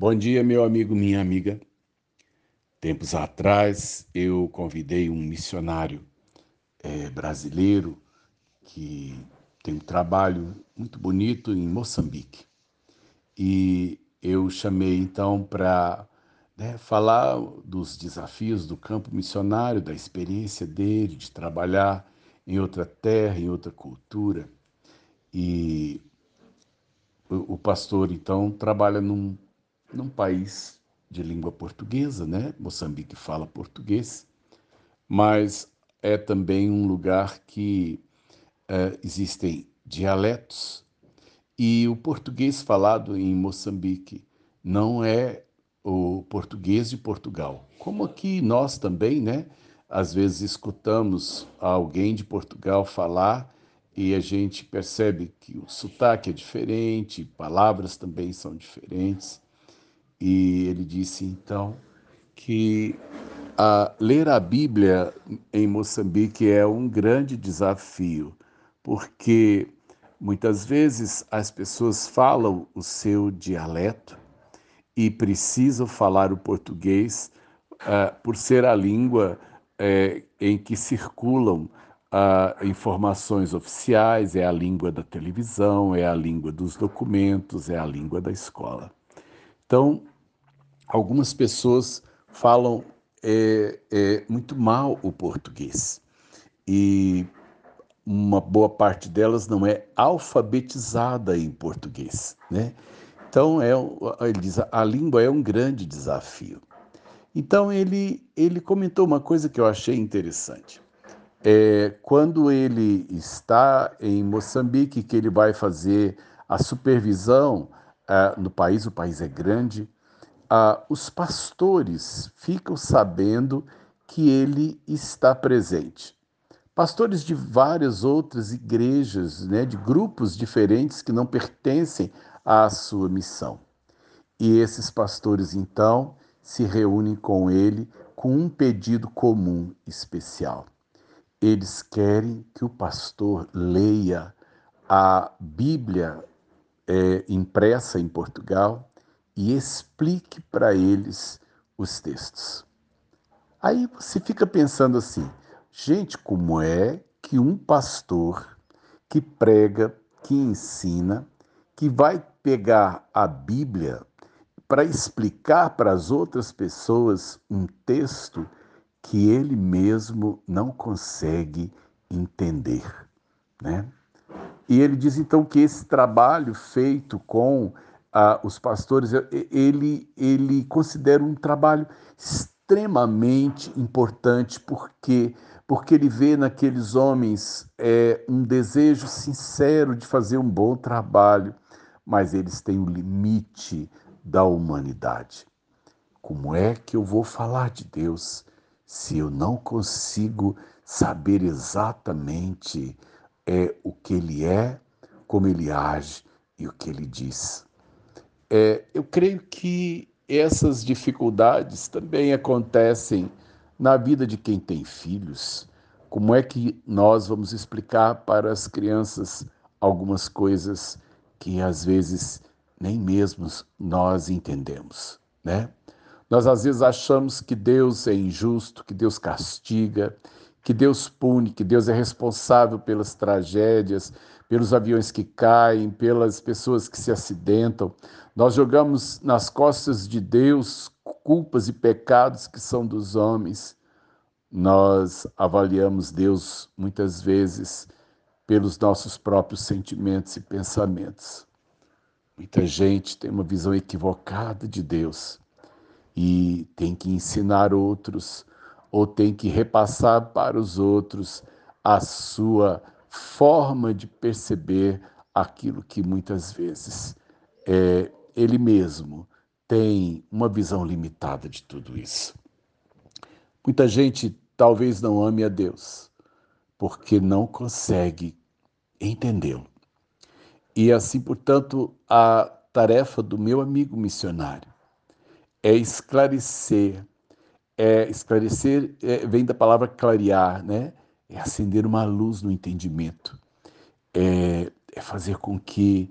Bom dia, meu amigo, minha amiga. Tempos atrás, eu convidei um missionário é, brasileiro que tem um trabalho muito bonito em Moçambique. E eu chamei então para né, falar dos desafios do campo missionário, da experiência dele de trabalhar em outra terra, em outra cultura. E o, pastor então trabalha num num país de língua portuguesa, né? Moçambique fala português, mas é também um lugar que é, existem dialetos e o português falado em Moçambique não é o português de Portugal. Como aqui nós também, né? Às vezes escutamos alguém de Portugal falar e a gente percebe que o sotaque é diferente, palavras também são diferentes. E ele disse então que a, ler a Bíblia em Moçambique é um grande desafio, porque muitas vezes as pessoas falam o seu dialeto e precisam falar o português uh, por ser a língua uh, em que circulam uh, informações oficiais, é a língua da televisão, é a língua dos documentos, é a língua da escola. Então, algumas pessoas falam é, é, muito mal o português e uma boa parte delas não é alfabetizada em português, né? Então é, ele diz, a língua é um grande desafio. Então ele ele comentou uma coisa que eu achei interessante. É, quando ele está em Moçambique, que ele vai fazer a supervisão uh, no país, o país é grande, uh, os pastores ficam sabendo que ele está presente. Pastores de várias outras igrejas, né, de grupos diferentes que não pertencem à sua missão. E esses pastores, então, se reúnem com ele com um pedido comum especial. Eles querem que o pastor leia a Bíblia é, impressa em Portugal e explique para eles os textos. Aí você fica pensando assim, gente, como é que um pastor que prega, que ensina, que vai pegar a Bíblia para explicar para as outras pessoas um texto que ele mesmo não consegue entender, né? E ele diz então que esse trabalho feito com ah, os pastores, ele, ele considera um trabalho extremamente importante, porque porque ele vê naqueles homens é, um desejo sincero de fazer um bom trabalho, mas eles têm o limite da humanidade. Como é que eu vou falar de Deus se eu não consigo saber exatamente é, o que Ele é, como Ele age e o que Ele diz? É, eu creio que essas dificuldades também acontecem na vida de quem tem filhos. Como é que nós vamos explicar para as crianças algumas coisas que às vezes nem mesmo nós entendemos, né? Nós às vezes achamos que Deus é injusto, que Deus castiga, que Deus pune, que Deus é responsável pelas tragédias, pelos aviões que caem, pelas pessoas que se acidentam. Nós jogamos nas costas de Deus culpas e pecados que são dos homens. Nós avaliamos Deus muitas vezes pelos nossos próprios sentimentos e pensamentos. Muita gente tem uma visão equivocada de Deus e tem que ensinar outros ou tem que repassar para os outros a sua forma de perceber aquilo que muitas vezes é, ele mesmo tem uma visão limitada de tudo isso. Muita gente talvez não ame a Deus porque não consegue entendê-lo. E assim, portanto, a tarefa do meu amigo missionário é esclarecer. É esclarecer é, vem da palavra clarear, né? é acender uma luz no entendimento, é, é fazer com que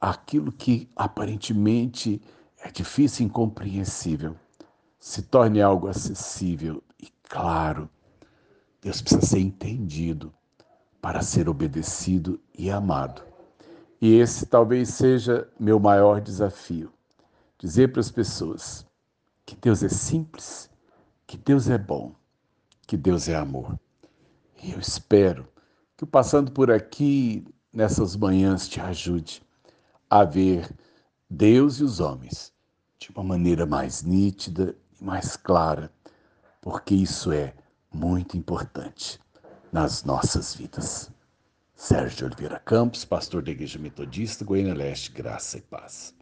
aquilo que aparentemente é difícil e incompreensível se torne algo acessível e claro. Deus precisa ser entendido para ser obedecido e amado. E esse talvez seja meu maior desafio: dizer para as pessoas que Deus é simples, que Deus é bom, que Deus é amor. E eu espero que o passando por aqui nessas manhãs te ajude a ver Deus e os homens de uma maneira mais nítida e mais clara, porque isso é muito importante nas nossas vidas. Sérgio Oliveira Campos, pastor da Igreja Metodista, Goiânia Leste, Graça e Paz.